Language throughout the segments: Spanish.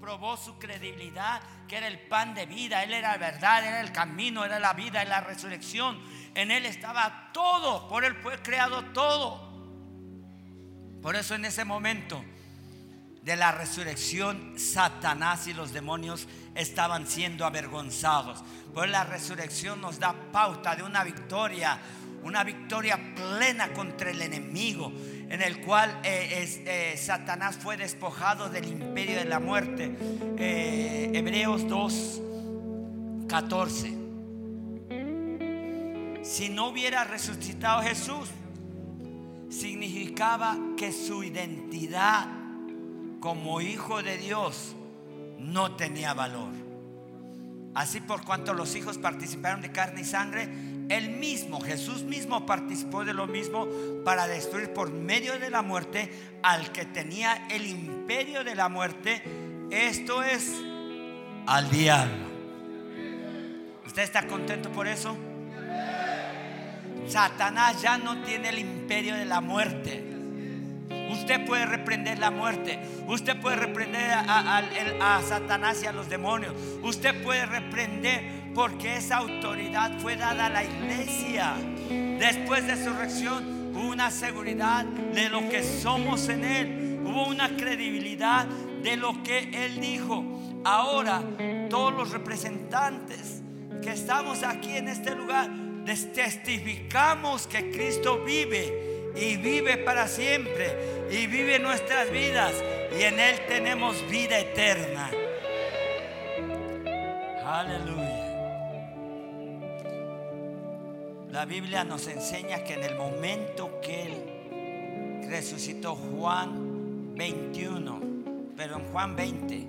probó su credibilidad, que era el pan de vida, Él era la verdad, era el camino, era la vida, era la resurrección. En Él estaba todo, por Él fue creado todo. Por eso en ese momento de la resurrección, Satanás y los demonios estaban siendo avergonzados. Por la resurrección nos da pauta de una victoria, una victoria plena contra el enemigo, en el cual eh, eh, Satanás fue despojado del imperio de la muerte. Eh, Hebreos 2, 14. Si no hubiera resucitado Jesús, significaba que su identidad como hijo de Dios no tenía valor. Así por cuanto los hijos participaron de carne y sangre, él mismo, Jesús mismo participó de lo mismo para destruir por medio de la muerte al que tenía el imperio de la muerte, esto es al diablo. ¿Usted está contento por eso? Satanás ya no tiene el imperio de la muerte. Usted puede reprender la muerte. Usted puede reprender a, Satanás y a los demonios. Usted puede reprender porque esa autoridad fue dada a la iglesia. Después de su reacción hubo una seguridad de lo que somos en Él. Hubo una credibilidad de lo que Él dijo. Ahora todos los representantes que estamos aquí en este lugar testificamos que Cristo vive y vive para siempre y vive nuestras vidas y en Él tenemos vida eterna. Aleluya. La Biblia nos enseña que en el momento que Él resucitó Juan 21, pero en Juan 20,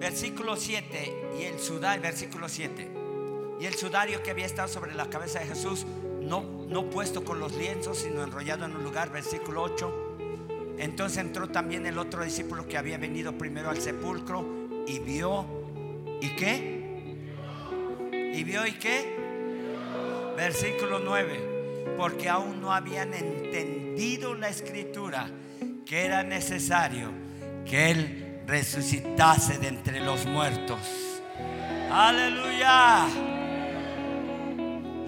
versículo 7 y el sudario, versículo 7. El sudario que había estado sobre la cabeza de Jesús, no, no puesto con los lienzos, sino enrollado en un lugar, versículo 8. Entonces entró también el otro discípulo que había venido primero al sepulcro y vio, ¿y qué? ¿Y vio y qué? Versículo 9. Porque aún no habían entendido la escritura que era necesario que él resucitase de entre los muertos. Aleluya.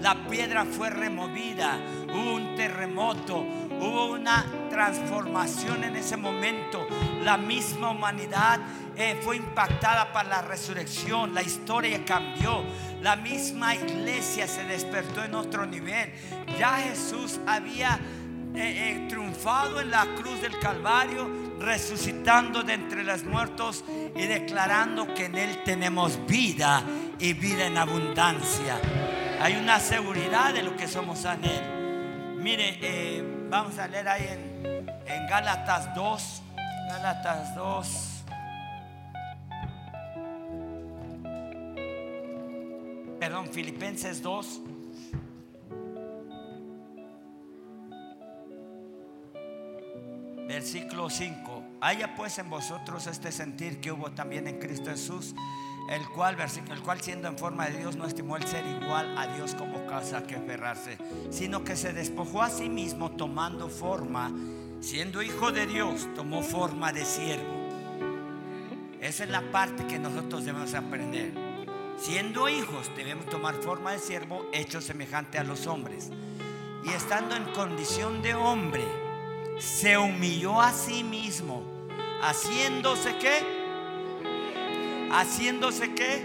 La piedra fue removida, hubo un terremoto, hubo una transformación en ese momento. La misma humanidad eh, fue impactada por la resurrección, la historia cambió, la misma iglesia se despertó en otro nivel. Ya Jesús había eh, eh, triunfado en la cruz del Calvario, resucitando de entre los muertos y declarando que en Él tenemos vida y vida en abundancia. Hay una seguridad de lo que somos en Él. Mire, eh, vamos a leer ahí en, en Gálatas 2, Gálatas 2. Perdón, Filipenses 2. Versículo 5. Haya pues en vosotros este sentir que hubo también en Cristo Jesús, el cual, versículo, el cual siendo en forma de Dios no estimó el ser igual a Dios como casa que aferrarse, sino que se despojó a sí mismo tomando forma, siendo hijo de Dios, tomó forma de siervo. Esa es la parte que nosotros debemos aprender. Siendo hijos debemos tomar forma de siervo hecho semejante a los hombres. Y estando en condición de hombre, se humilló a sí mismo, haciéndose qué? Haciéndose qué?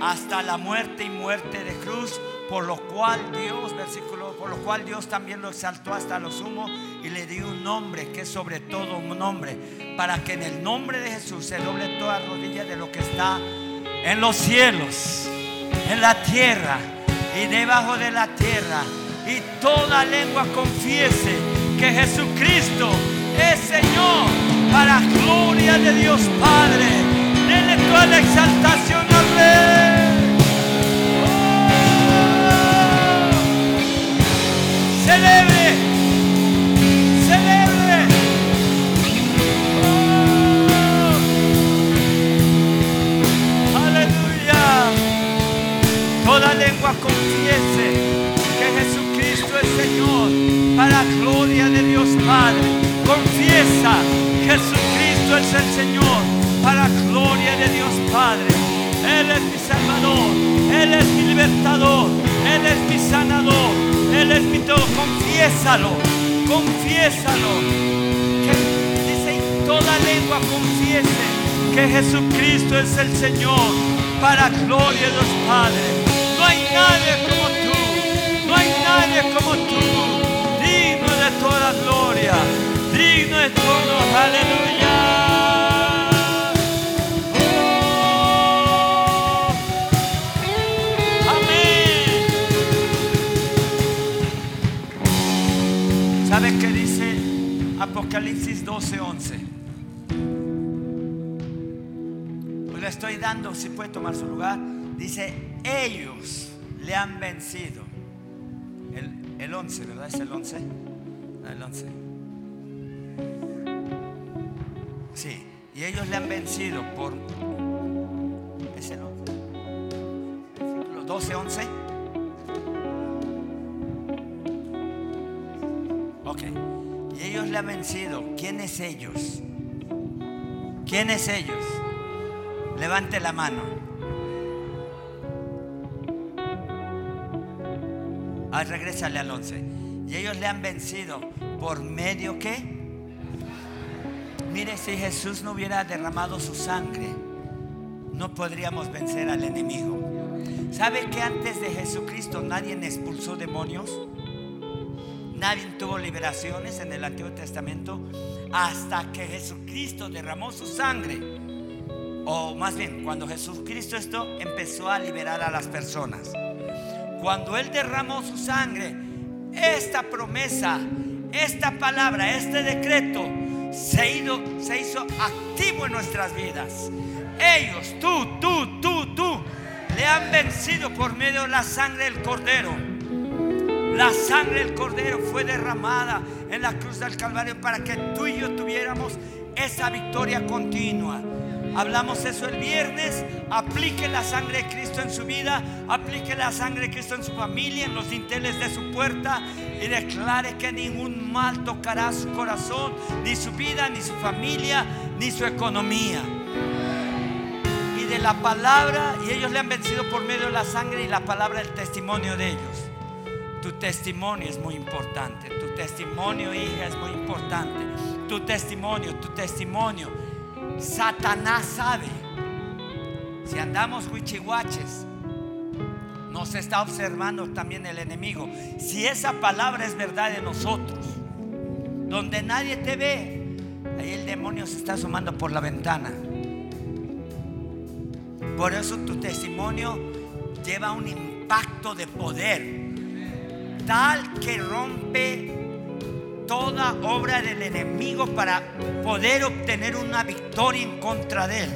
Hasta la muerte y muerte de cruz, por lo cual Dios, versículo, por lo cual Dios también lo exaltó hasta lo sumo y le dio un nombre que es sobre todo un nombre, para que en el nombre de Jesús se doble toda rodilla de lo que está en los cielos, en la tierra y debajo de la tierra, y toda lengua confiese que Jesucristo es Señor para gloria de Dios Padre toda la exaltación al Celebre, celebre. Oh. Aleluya. Toda lengua confiese que Jesucristo es Señor para la gloria de Dios Padre. Confiesa, Jesucristo es el Señor para gloria de Dios Padre. Él es mi Salvador, Él es mi libertador, Él es mi sanador, Él es mi todo. Confiésalo, confiésalo. Que dice, toda lengua confiese que Jesucristo es el Señor para gloria de Dios Padre. No hay nadie como tú, no hay nadie como tú, digno de toda gloria, digno de todo, aleluya. Apocalipsis 12, 11? Pues le estoy dando, si puede tomar su lugar. Dice, ellos le han vencido. El, el 11, ¿verdad? ¿Es el 11? No, el 11. Sí, y ellos le han vencido por... ¿Es el 11? Versículo 12, 11. Le han vencido. ¿Quiénes ellos? ¿Quiénes ellos? Levante la mano. Ah, regrésale al 11. Y ellos le han vencido por medio que. Mire, si Jesús no hubiera derramado su sangre, no podríamos vencer al enemigo. ¿Sabe que antes de Jesucristo nadie expulsó demonios? Nadie tuvo liberaciones en el Antiguo Testamento hasta que Jesucristo derramó su sangre. O más bien, cuando Jesucristo esto empezó a liberar a las personas. Cuando Él derramó su sangre, esta promesa, esta palabra, este decreto se, se hizo activo en nuestras vidas. Ellos, tú, tú, tú, tú, le han vencido por medio de la sangre del Cordero. La sangre del Cordero fue derramada en la cruz del Calvario para que tú y yo tuviéramos esa victoria continua. Hablamos eso el viernes. Aplique la sangre de Cristo en su vida. Aplique la sangre de Cristo en su familia, en los dinteles de su puerta. Y declare que ningún mal tocará su corazón, ni su vida, ni su familia, ni su economía. Y de la palabra, y ellos le han vencido por medio de la sangre y la palabra del testimonio de ellos. Tu testimonio es muy importante. Tu testimonio, hija, es muy importante. Tu testimonio, tu testimonio. Satanás sabe. Si andamos huichihuaches, nos está observando también el enemigo. Si esa palabra es verdad de nosotros, donde nadie te ve, ahí el demonio se está asomando por la ventana. Por eso tu testimonio lleva un impacto de poder tal que rompe toda obra del enemigo para poder obtener una victoria en contra de él.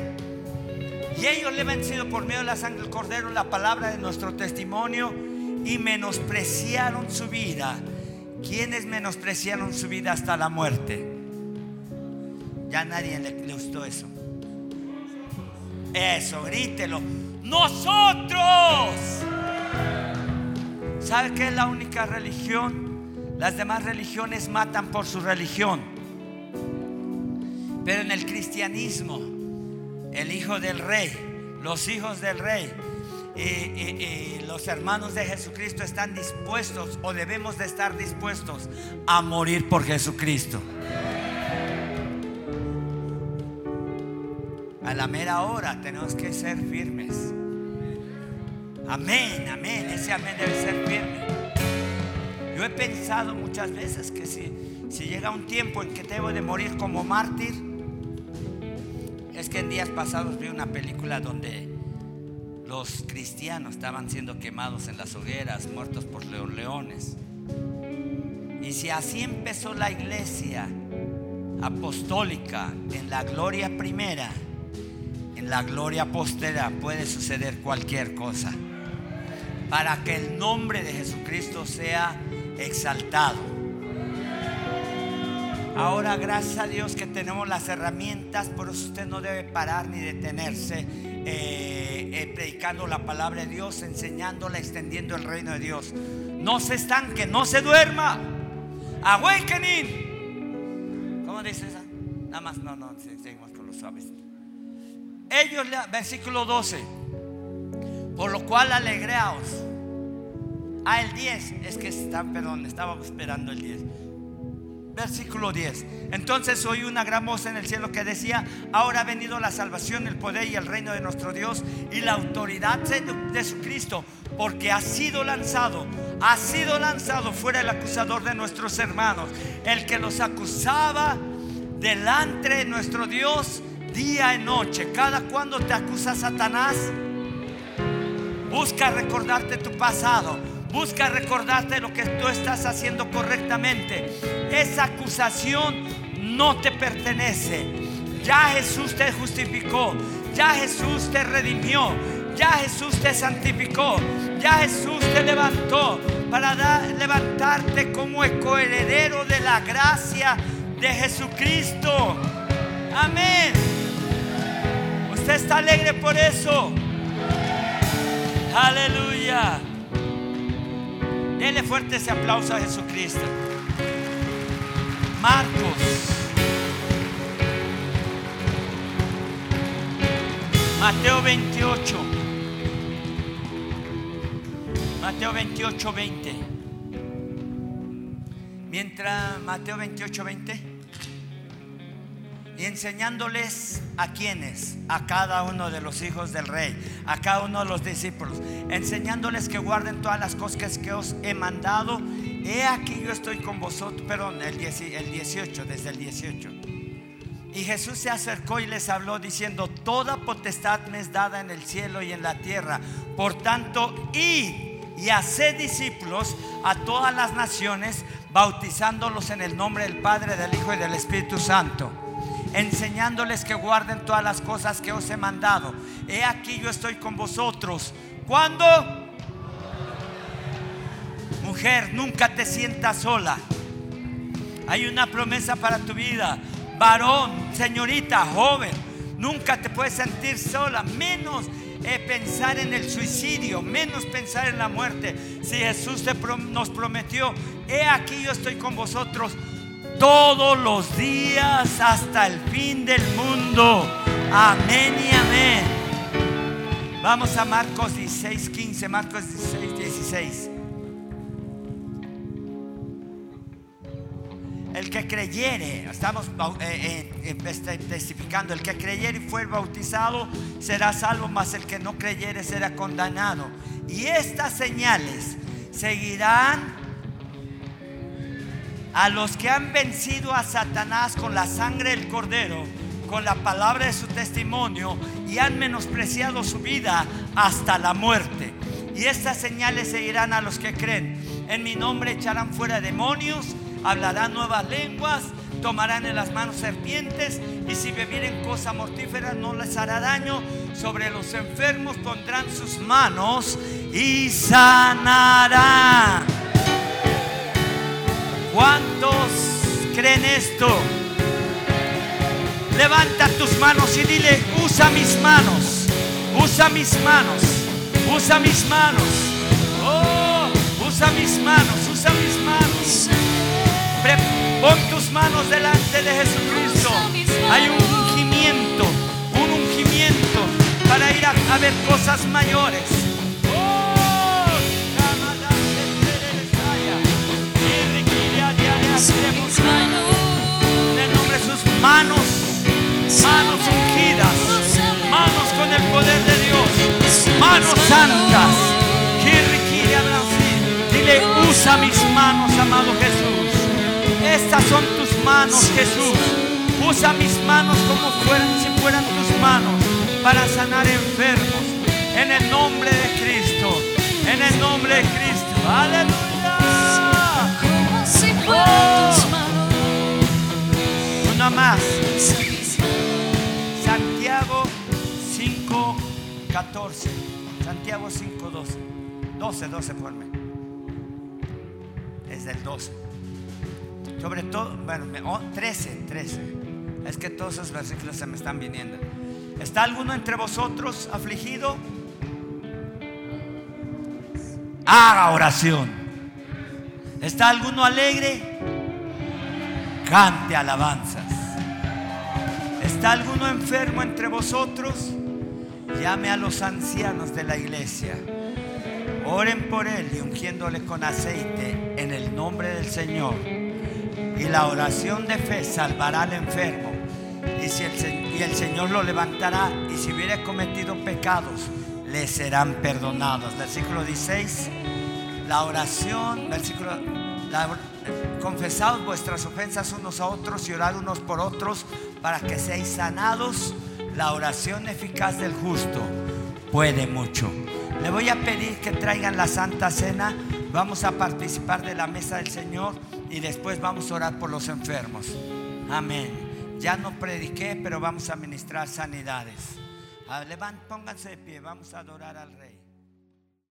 Y ellos le vencido por medio de la sangre del cordero, la palabra de nuestro testimonio y menospreciaron su vida. ¿Quiénes menospreciaron su vida hasta la muerte? Ya nadie le, le gustó eso. Eso, grítelo. Nosotros. ¿Sabe qué es la única religión? Las demás religiones matan por su religión. Pero en el cristianismo, el hijo del rey, los hijos del rey y, y- y los hermanos de Jesucristo están dispuestos o debemos de estar dispuestos a morir por Jesucristo. A la mera hora tenemos que ser firmes. Amén, amén. Ese amén debe ser firme. Yo he pensado muchas veces que si, si llega un tiempo en que debo de morir como mártir, es que en días pasados vi una película donde los cristianos estaban siendo quemados en las hogueras, muertos por los leones. Y si así empezó la iglesia apostólica en la gloria primera, en la gloria postera puede suceder cualquier cosa para que el nombre de Jesucristo sea exaltado. Ahora, gracias a Dios que tenemos las herramientas, por eso usted no debe parar ni detenerse eh, eh, predicando la palabra de Dios, enseñándola, extendiendo el reino de Dios. No se estanque, no se duerma. Awakening. ¿Cómo dice esa? Nada más, no, no, seguimos con los suaves. Ellos, versículo 12. Por lo cual alegraos. Ah, el 10. Es que está, perdón, estaba esperando el 10 versículo 10. Entonces oí una gran voz en el cielo que decía, ahora ha venido la salvación, el poder y el reino de nuestro Dios y la autoridad de su Cristo, porque ha sido lanzado, ha sido lanzado fuera el acusador de nuestros hermanos, el que los acusaba delante de nuestro Dios día y noche. Cada cuando te acusa Satanás, busca recordarte tu pasado Busca recordarte lo que tú estás haciendo correctamente. Esa acusación no te pertenece. Ya Jesús te justificó. Ya Jesús te redimió. Ya Jesús te santificó. Ya Jesús te levantó para levantarte como coheredero de la gracia de Jesucristo. Amén. Usted está alegre por eso. Aleluya. Dele fuerte ese aplauso a Jesucristo. Marcos. Mateo 28. Mateo 28, 20. Mientras Mateo 28, 20 y enseñándoles a quienes, a cada uno de los hijos del rey, a cada uno de los discípulos, enseñándoles que guarden todas las cosas que os he mandado. He aquí yo estoy con vosotros, perdón, el, 18, desde el 18. Y Jesús se acercó y les habló diciendo, toda potestad me es dada en el cielo y en la tierra. Por tanto, id y haced discípulos a todas las naciones, bautizándolos en el nombre del Padre, del Hijo y del Espíritu Santo enseñándoles que guarden todas las cosas que os he mandado. He aquí yo estoy con vosotros. ¿Cuándo? Mujer, nunca te sientas sola. Hay una promesa para tu vida. Varón, señorita, joven, nunca te puedes sentir sola, menos eh, pensar en el suicidio, menos pensar en la muerte. Si Jesús nos prometió, he aquí yo estoy con vosotros todos los días hasta el fin del mundo. Amén y amén. Vamos a Marcos 16, 15, Marcos 16, 16. El que creyere, estamos eh, eh, este, testificando, el que creyere y fue bautizado será salvo, mas el que no creyere será condenado. Y estas señales seguirán a los que han vencido a Satanás con la sangre del cordero, con la palabra de su testimonio y han menospreciado su vida hasta la muerte. Y estas señales seguirán a los que creen. En mi nombre echarán fuera demonios, hablarán nuevas lenguas, tomarán en las manos serpientes y si bebieren cosa mortífera no les hará daño. Sobre los enfermos pondrán sus manos y sanarán. ¿Cuántos creen esto? Levanta tus manos y dile, usa mis manos, usa mis manos, usa mis manos. Oh, usa mis manos, usa mis manos. Pon tus manos delante de Jesucristo. Hay un ungimiento, un ungimiento para ir a ver cosas mayores. Manos ungidas, manos con el poder de Dios, manos santas. Dile, usa mis manos, amado Jesús. Estas son tus manos, Jesús. Usa mis manos como fueran, si fueran tus manos, para sanar enfermos. En el nombre de Cristo. 14. Santiago 5, 12. 12, 12 por mí. Es del 12. Sobre todo, bueno, 13, 13. Es que todos esos versículos se me están viniendo. ¿Está alguno entre vosotros afligido? Haga oración. ¿Está alguno alegre? Cante alabanzas. ¿Está alguno enfermo entre vosotros? Llame a los ancianos de la iglesia. Oren por él y ungiéndole con aceite en el nombre del Señor. Y la oración de fe salvará al enfermo. Y, si el Señor lo levantará. Y si hubiere cometido pecados, le serán perdonados. Versículo 16. La oración, versículo, confesad vuestras ofensas unos a otros y orad unos por otros para que seáis sanados. La oración eficaz del justo puede mucho. Le voy a pedir que traigan la Santa Cena. Vamos a participar de la mesa del Señor y después vamos a orar por los enfermos. Amén. Ya no prediqué, pero vamos a ministrar sanidades. Levant, pónganse de pie, vamos a adorar al Rey.